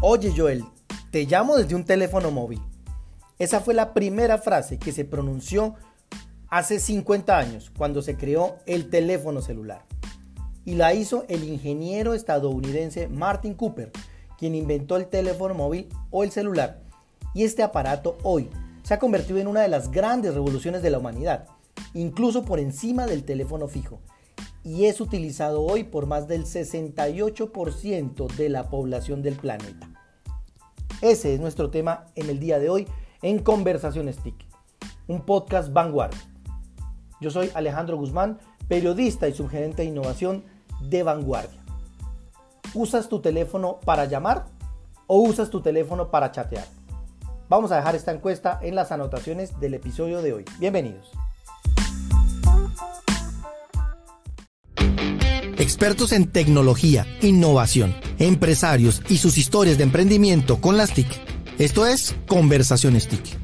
Oye Joel, te llamo desde un teléfono móvil. Esa fue la primera frase que se pronunció hace 50 años, cuando se creó el teléfono celular. Y la hizo el ingeniero estadounidense Martin Cooper, quien inventó el teléfono móvil o el celular. Y este aparato hoy se ha convertido en una de las grandes revoluciones de la humanidad, incluso por encima del teléfono fijo. Y es utilizado hoy por más del 68% de la población del planeta. Ese es nuestro tema en el día de hoy en Conversaciones TIC, un podcast vanguardia. Yo soy Alejandro Guzmán, periodista y subgerente de innovación de Vanguardia. ¿Usas tu teléfono para llamar o usas tu teléfono para chatear? Vamos a dejar esta encuesta en las anotaciones del episodio de hoy. Bienvenidos. Expertos en tecnología, innovación, empresarios y sus historias de emprendimiento con las TIC. Esto es Conversaciones TIC.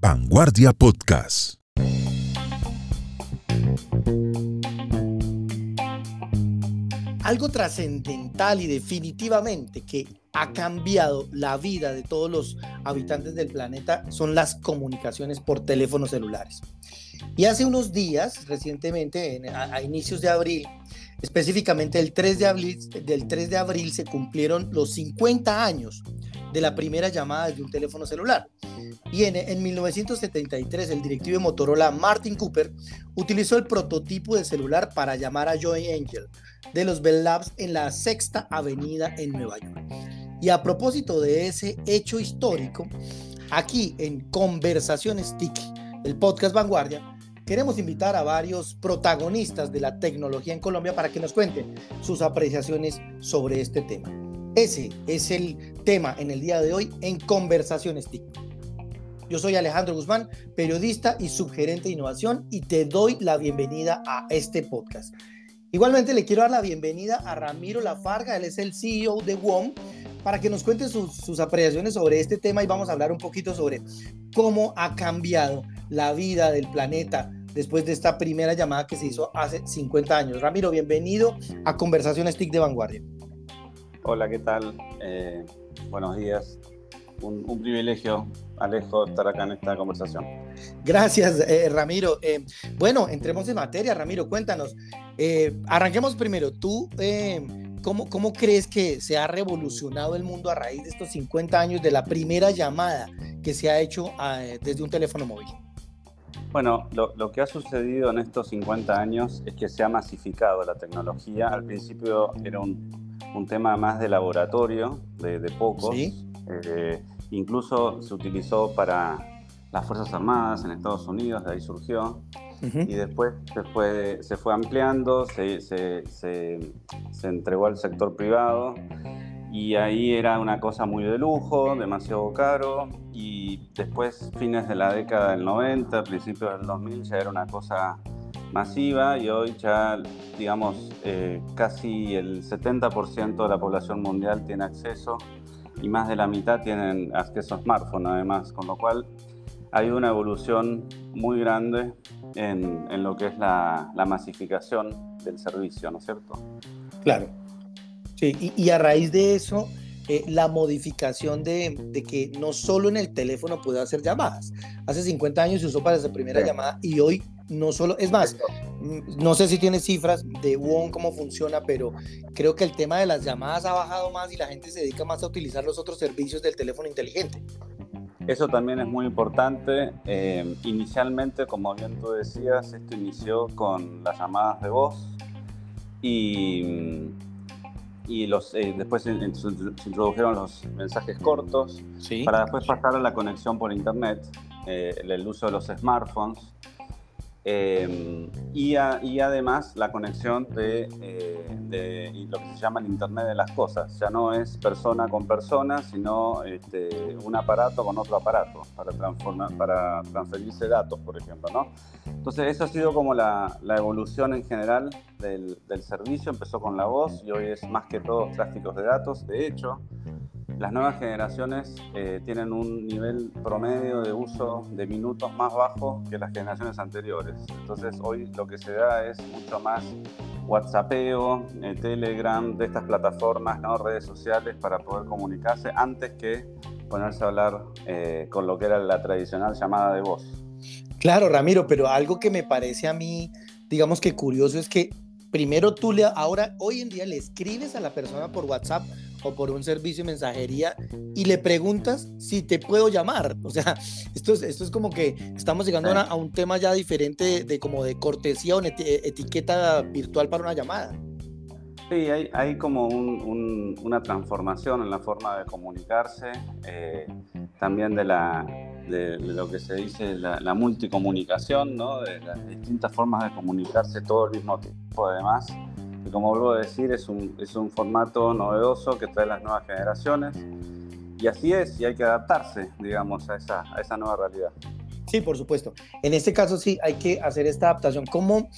Vanguardia Podcast. Algo trascendental y definitivamente que ha cambiado la vida de todos los habitantes del planeta son las comunicaciones por teléfonos celulares. Y hace unos días, recientemente, a, inicios de abril, específicamente el 3 de abril, del 3 de abril se cumplieron los 50 años de la primera llamada desde un teléfono celular. Y en, en 1973 el directivo de Motorola Martin Cooper utilizó el prototipo de celular para llamar a Joy Angel de los Bell Labs en la Sexta Avenida en Nueva York. Y a propósito de ese hecho histórico, aquí en Conversaciones TIC, el podcast Vanguardia, queremos invitar a varios protagonistas de la tecnología en Colombia para que nos cuenten sus apreciaciones sobre este tema. Ese es el tema en el día de hoy en Conversaciones TIC. Yo soy Alejandro Guzmán, periodista y subgerente de innovación y te doy la bienvenida a este podcast. Igualmente le quiero dar la bienvenida a Ramiro Lafarga, él es el CEO de WOM, para que nos cuente sus, sus, apreciaciones sobre este tema y vamos a hablar un poquito sobre cómo ha cambiado la vida del planeta después de esta primera llamada que se hizo hace 50 años. Ramiro, bienvenido a Conversaciones TIC de Vanguardia. Hola, ¿qué tal? Eh, buenos días. Un, privilegio, Alejo, estar acá en esta conversación. Gracias, eh, Ramiro. Eh, bueno, entremos en materia, Ramiro, cuéntanos. arranquemos primero. ¿Tú cómo, cómo crees que se ha revolucionado el mundo a raíz de estos 50 años de la primera llamada que se ha hecho desde un teléfono móvil? Bueno, lo, lo, que ha sucedido en estos 50 años es que se ha masificado la tecnología. Al principio era un un tema más de laboratorio, de, pocos. Eh, incluso se utilizó para las Fuerzas Armadas en Estados Unidos, de ahí surgió. Y después se fue, se fue ampliando, se, se, se, entregó al sector privado y ahí era una cosa muy de lujo, demasiado caro, y después, fines de la década del 90, principios del 2000, ya era una cosa masiva y hoy ya, digamos, eh, casi el 70% de la población mundial tiene acceso y más de la mitad tienen acceso a smartphone además, con lo cual hay una evolución muy grande en, en lo que es la, la, masificación del servicio, ¿no es cierto? Claro. Sí, y, y a raíz de eso, eh, la modificación de, de, que no solo en el teléfono puede hacer llamadas. Hace 50 años se usó para esa primera llamada y hoy no solo, es más, mm, no sé si tiene cifras de WON, cómo funciona, pero creo que el tema de las llamadas ha bajado más y la gente se dedica más a utilizar los otros servicios del teléfono inteligente. Eso también es muy importante. Eh, inicialmente, como bien tú decías, esto inició con las llamadas de voz y, y los, eh, después se, introdujeron los mensajes cortos para después pasar a la conexión por Internet, eh, el uso de los smartphones Em, y, además la conexión de, eh, lo que se llama el Internet de las Cosas. Ya no es persona con persona, sino este, un aparato con otro aparato para, transformar, para transferirse datos, por ejemplo. ¿no? Entonces, eso ha sido como la, la evolución en general del, del, servicio. Empezó con la voz y hoy es más que todo tráficos de datos. De hecho, las nuevas generaciones eh, tienen un nivel promedio de uso de minutos más bajo que las generaciones anteriores. Entonces hoy lo que se da es mucho más WhatsAppeo, eh, Telegram, de estas plataformas, ¿no? redes sociales para poder comunicarse antes que ponerse a hablar eh, con lo que era la tradicional llamada de voz. Claro, Ramiro, pero algo que me parece a mí, digamos que curioso es que primero tú le, ahora, hoy en día le escribes a la persona por WhatsApp o por un servicio de mensajería y le preguntas si te puedo llamar. O sea, esto es, esto es como que estamos llegando a, un tema ya diferente de, como de cortesía o etiqueta virtual para una llamada. Sí, hay, hay como una transformación en la forma de comunicarse, eh, también de, la, de, lo que se dice la, multicomunicación, ¿no? de las distintas formas de comunicarse todo al mismo tiempo, además. Como vuelvo a decir, es un, es un formato novedoso que trae las nuevas generaciones. Y así es, y hay que adaptarse, digamos, a esa, a esa nueva realidad. Sí, por supuesto. En este caso sí hay que hacer esta adaptación. ¿Cómo,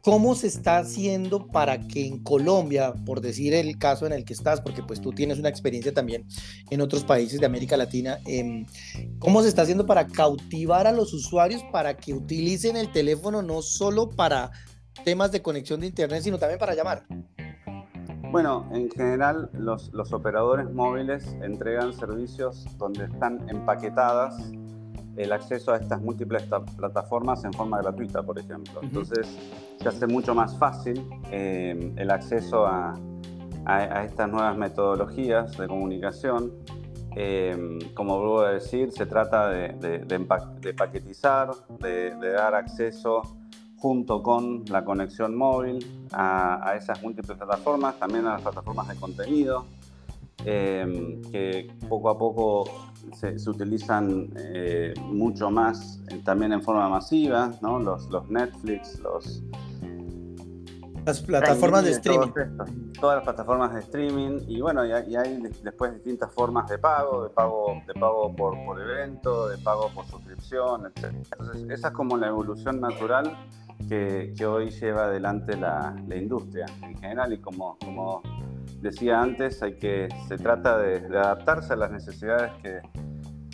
¿Cómo se está haciendo para que en Colombia, por decir el caso en el que estás, porque pues tú tienes una experiencia también en otros países de América Latina, em, ¿cómo se está haciendo para cautivar a los usuarios para que utilicen el teléfono no solo para temas de conexión de Internet, sino también para llamar? Bueno, en general los, los operadores móviles entregan servicios donde están empaquetadas el acceso a estas múltiples plataformas en forma gratuita, por ejemplo. Entonces, se hace mucho más fácil eh, el acceso a, a, estas nuevas metodologías de comunicación. Eh, como vuelvo a decir, se trata de, de, paquetizar, de, dar acceso junto con la conexión móvil a, a esas múltiples plataformas, también a las plataformas de contenido. Em, que poco a poco se, utilizan eh, mucho más eh, también en forma masiva, ¿no? los, los Netflix, los... Las plataformas de streaming. todas las plataformas de streaming y bueno, y hay, después distintas formas de pago, de pago, de pago por, por evento, de pago por suscripción, etc. Entonces, esa es como la evolución natural que, que hoy lleva adelante la, la, industria en general y como, como decía antes, hay que, se trata de, adaptarse a las necesidades que,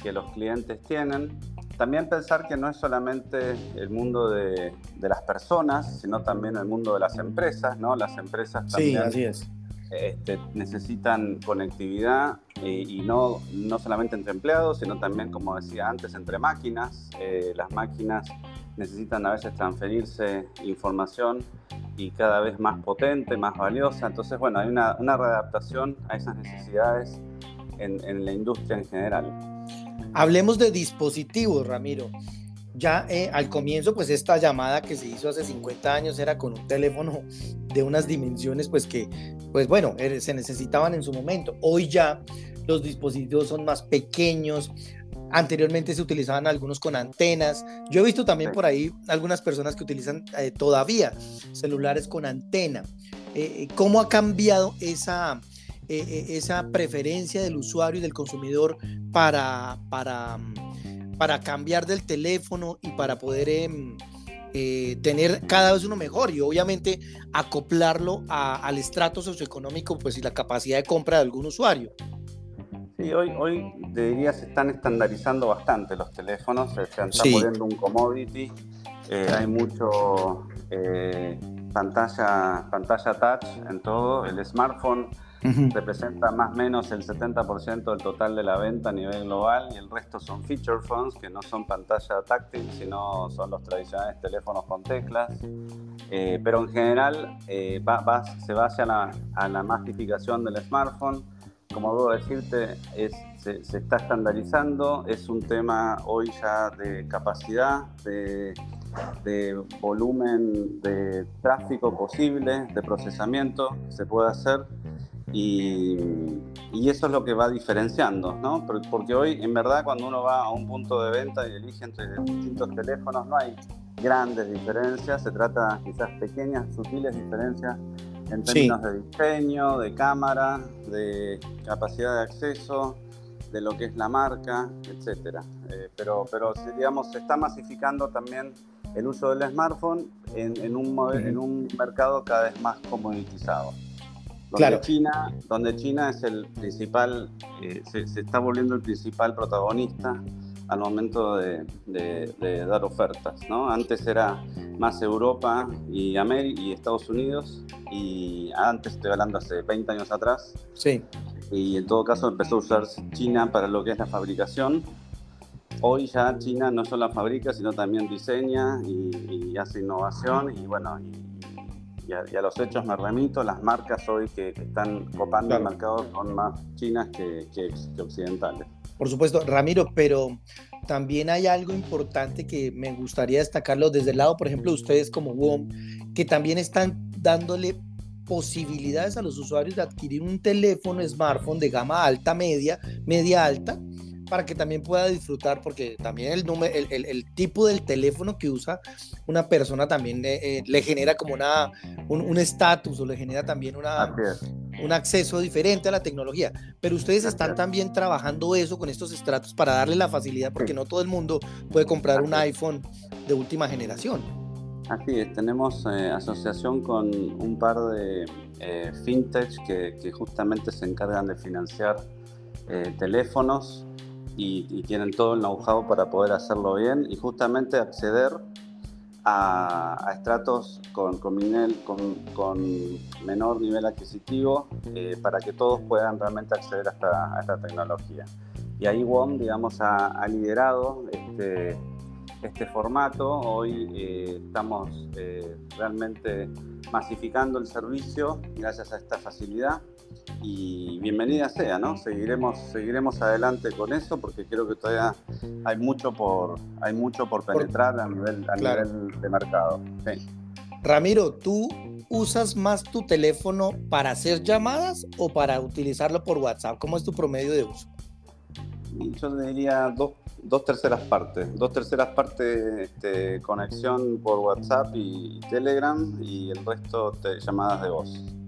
que, los clientes tienen. También pensar que no es solamente el mundo de, de, las personas, sino también el mundo de las empresas, ¿no? Las empresas también así es. Este, necesitan conectividad y, no, no solamente entre empleados, sino también, como decía antes, entre máquinas. Eh, las máquinas necesitan a veces transferirse información y cada vez más potente, más valiosa. Entonces, bueno, hay una, una readaptación a esas necesidades en, en, la industria en general. Hablemos de dispositivos, Ramiro. Ya eh, al comienzo, pues esta llamada que se hizo hace 50 años era con un teléfono de unas dimensiones, pues que, pues bueno, eh, se necesitaban en su momento. Hoy ya los dispositivos son más pequeños, Anteriormente se utilizaban algunos con antenas. Yo he visto también por ahí algunas personas que utilizan eh, todavía celulares con antena. Eh, eh, ¿Cómo ha cambiado esa, esa preferencia del usuario y del consumidor para, para, para cambiar del teléfono y para poder em, tener cada vez uno mejor y obviamente acoplarlo al estrato socioeconómico pues, y la capacidad de compra de algún usuario? Sí, hoy, hoy te diría se están estandarizando bastante los teléfonos, se, están poniendo un commodity, eh, hay mucho eh, pantalla, pantalla touch en todo, el smartphone representa más o menos el 70% del total de la venta a nivel global y el resto son feature phones que no son pantalla táctil, sino son los tradicionales teléfonos con teclas. Eh, pero en general va, se va hacia la, a la masificación del smartphone como debo decirte, se, está estandarizando, es un tema hoy ya de capacidad, de, volumen de tráfico posible, de procesamiento que se puede hacer y, eso es lo que va diferenciando, ¿no? Porque hoy en verdad cuando uno va a un punto de venta y elige entre distintos teléfonos no hay grandes diferencias, se trata quizás pequeñas, sutiles diferencias en términos de diseño, de cámara, de capacidad de acceso, de lo que es la marca, etc. Eh, pero, pero digamos, se está masificando también el uso del smartphone en, un, en un mercado cada vez más comoditizado. Donde, China, donde China es el principal, eh, se, está volviendo el principal protagonista al momento de, dar ofertas. ¿no? Antes era más Europa y, América y Estados Unidos, y antes estoy hablando hace 20 años atrás. Sí. Y en todo caso empezó a usar China para lo que es la fabricación. Hoy ya China no solo fabrica, sino también diseña y, hace innovación y bueno, y, a, los hechos me remito, las marcas hoy que, están copando el mercado son más chinas que, que occidentales. Por supuesto, Ramiro, pero también hay algo importante que me gustaría destacarlo desde el lado, por ejemplo, de ustedes como WOM, que también están dándole posibilidades a los usuarios de adquirir un teléfono smartphone de gama alta, media, media alta, para que también pueda disfrutar, porque también el, número, el, tipo del teléfono que usa una persona también eh, le genera como una, un estatus o le genera también una, un acceso diferente a la tecnología. Pero ustedes están también trabajando eso con estos estratos para darle la facilidad, porque no todo el mundo puede comprar un iPhone de última generación. Así es, tenemos eh, asociación con un par de eh, fintech que, que, justamente se encargan de financiar eh, teléfonos y, tienen todo el know-how para poder hacerlo bien y justamente acceder a, estratos con, con, menor nivel adquisitivo eh, para que todos puedan realmente acceder a esta, tecnología. Y ahí WOM, digamos, ha, liderado este, este, formato. Hoy eh, estamos eh, realmente masificando el servicio gracias a esta facilidad y bienvenida sea, ¿no? Seguiremos, seguiremos adelante con eso porque creo que todavía hay mucho por, hay mucho por penetrar a nivel, a nivel de mercado. Ramiro, ¿tú usas más tu teléfono para hacer llamadas o para utilizarlo por WhatsApp? ¿Cómo es tu promedio de uso? Yo diría dos, dos terceras partes. Dos terceras partes este, conexión por WhatsApp y Telegram y el resto de llamadas de voz.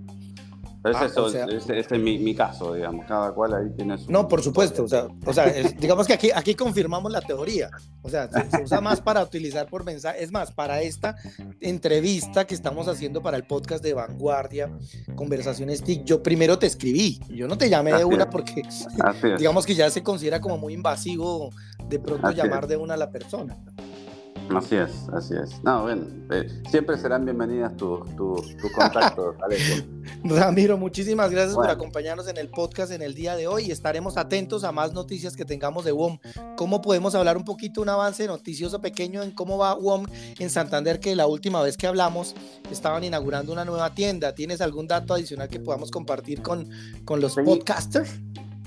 Pero ah, ese, es mi, caso, digamos, cada cual ahí tiene su... No, por supuesto, o sea, o sea digamos que aquí, aquí confirmamos la teoría, o sea, se, usa más para utilizar por mensaje, es más, para esta entrevista que estamos haciendo para el podcast de Vanguardia, Conversaciones TIC, yo primero te escribí, yo no te llamé de una porque digamos que ya se considera como muy invasivo de pronto llamar de una a la persona. Así es, así es. No, bien, eh, siempre serán bienvenidas tus tu, tu contactos, Alejo. Ramiro, muchísimas gracias por acompañarnos en el podcast en el día de hoy y estaremos atentos a más noticias que tengamos de WOM. ¿Cómo podemos hablar un poquito, un avance noticioso pequeño en cómo va WOM en Santander, que la última vez que hablamos estaban inaugurando una nueva tienda? ¿Tienes algún dato adicional que podamos compartir con, con los podcasters?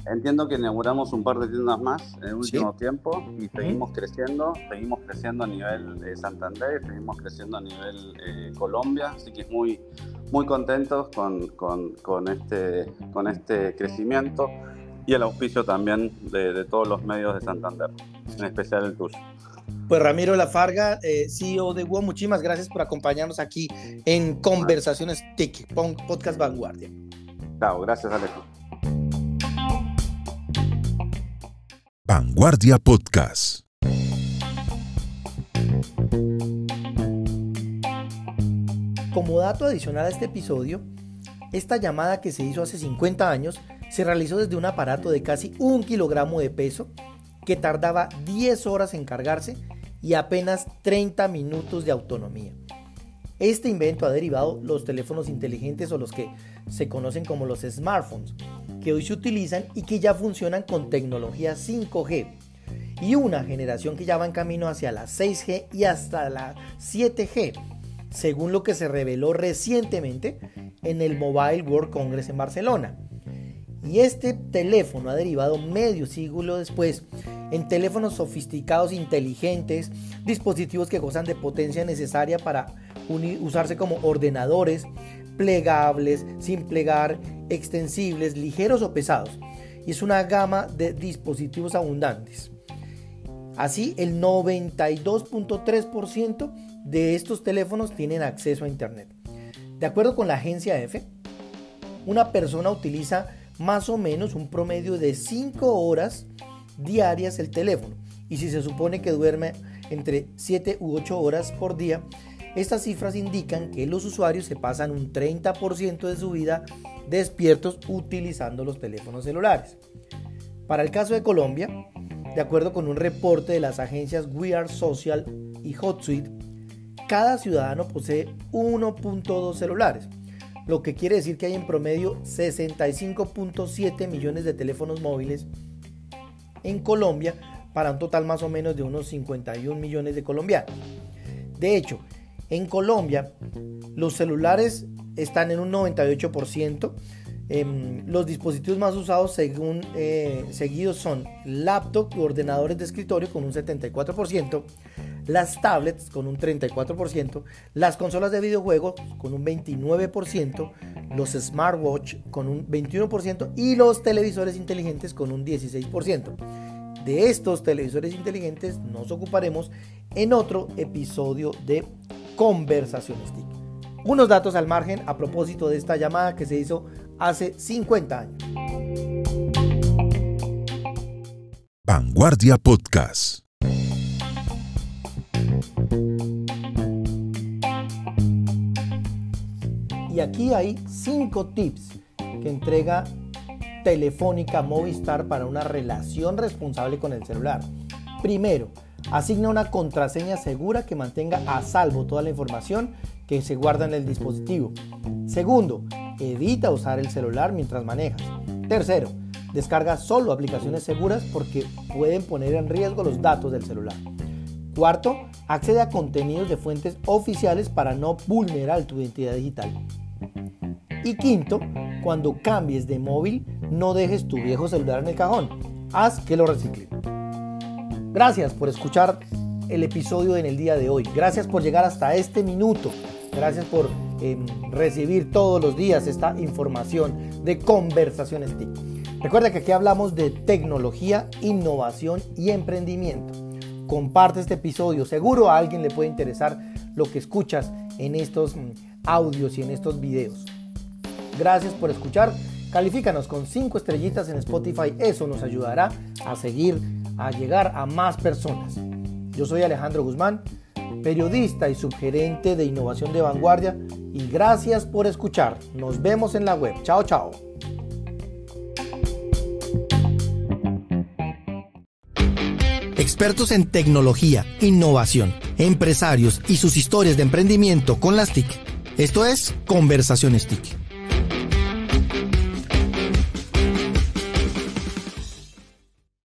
Entiendo que inauguramos un par de tiendas más en el último tiempo y seguimos creciendo, seguimos creciendo a nivel de Santander, seguimos creciendo a nivel eh, Colombia, así que muy, muy contentos con, con, con, este, con este crecimiento y el auspicio también de, de, todos los medios de Santander, en especial el tuyo. Pues Ramiro Lafarga, eh, CEO de WOM, muchísimas gracias por acompañarnos aquí en Conversaciones TIC, Podcast Vanguardia. Chao, gracias Alejo. Vanguardia Podcast. Como dato adicional a este episodio, esta llamada que se hizo hace 50 años se realizó desde un aparato de casi un kilogramo de peso que tardaba 10 horas en cargarse y apenas 30 minutos de autonomía. Este invento ha derivado los teléfonos inteligentes o los que se conocen como los smartphones, que hoy se utilizan y que ya funcionan con tecnología 5G y una generación que ya va en camino hacia la 6G y hasta la 7G, según lo que se reveló recientemente en el Mobile World Congress en Barcelona. Y este teléfono ha derivado medio siglo después en teléfonos sofisticados inteligentes, dispositivos que gozan de potencia necesaria para usarse como ordenadores, plegables, sin plegar, extensibles, ligeros o pesados. Y es una gama de dispositivos abundantes. Así, el 92.3% de estos teléfonos tienen acceso a Internet. De acuerdo con la agencia EFE, una persona utiliza más o menos un promedio de 5 horas diarias el teléfono. Y si se supone que duerme entre 7 u 8 horas por día, estas cifras indican que los usuarios se pasan un 30% de su vida despiertos utilizando los teléfonos celulares. Para el caso de Colombia, de acuerdo con un reporte de las agencias We Are Social y HotSuite, cada ciudadano posee 1.2 celulares, lo que quiere decir que hay en promedio 65.7 millones de teléfonos móviles en Colombia para un total más o menos de unos 51 millones de colombianos. De hecho, en Colombia los celulares están en un 98%. Em, los dispositivos más usados según eh, seguidos son laptop u ordenadores de escritorio con un 74%, las tablets con un 34%, las consolas de videojuegos con un 29%, los smartwatch con un 21% y los televisores inteligentes con un 16%. De estos televisores inteligentes nos ocuparemos en otro episodio de Conversaciones TIC. Unos datos al margen a propósito de esta llamada que se hizo hace 50 años. Vanguardia Podcast. Y aquí hay 5 tips que entrega Telefónica Movistar para una relación responsable con el celular. Primero, asigna una contraseña segura que mantenga a salvo toda la información que se guarda en el dispositivo. Segundo, evita usar el celular mientras manejas. Tercero, descarga solo aplicaciones seguras porque pueden poner en riesgo los datos del celular. Cuarto, accede a contenidos de fuentes oficiales para no vulnerar tu identidad digital. Y quinto, cuando cambies de móvil, no dejes tu viejo celular en el cajón. Haz que lo recicle. Gracias por escuchar el episodio en el día de hoy. Gracias por llegar hasta este minuto. Gracias por em, recibir todos los días esta información de conversaciones TIC. Recuerda que aquí hablamos de tecnología, innovación y emprendimiento. Comparte este episodio, seguro a alguien le puede interesar lo que escuchas en estos mm, audios y en estos videos. Gracias por escuchar. Califícanos con 5 estrellitas en Spotify, eso nos ayudará a seguir, a llegar a más personas. Yo soy Alejandro Guzmán periodista y subgerente de innovación de vanguardia. Y gracias por escuchar. Nos vemos en la web. Chao, chao. Expertos en tecnología, innovación, empresarios y sus historias de emprendimiento con las TIC. Esto es Conversaciones TIC.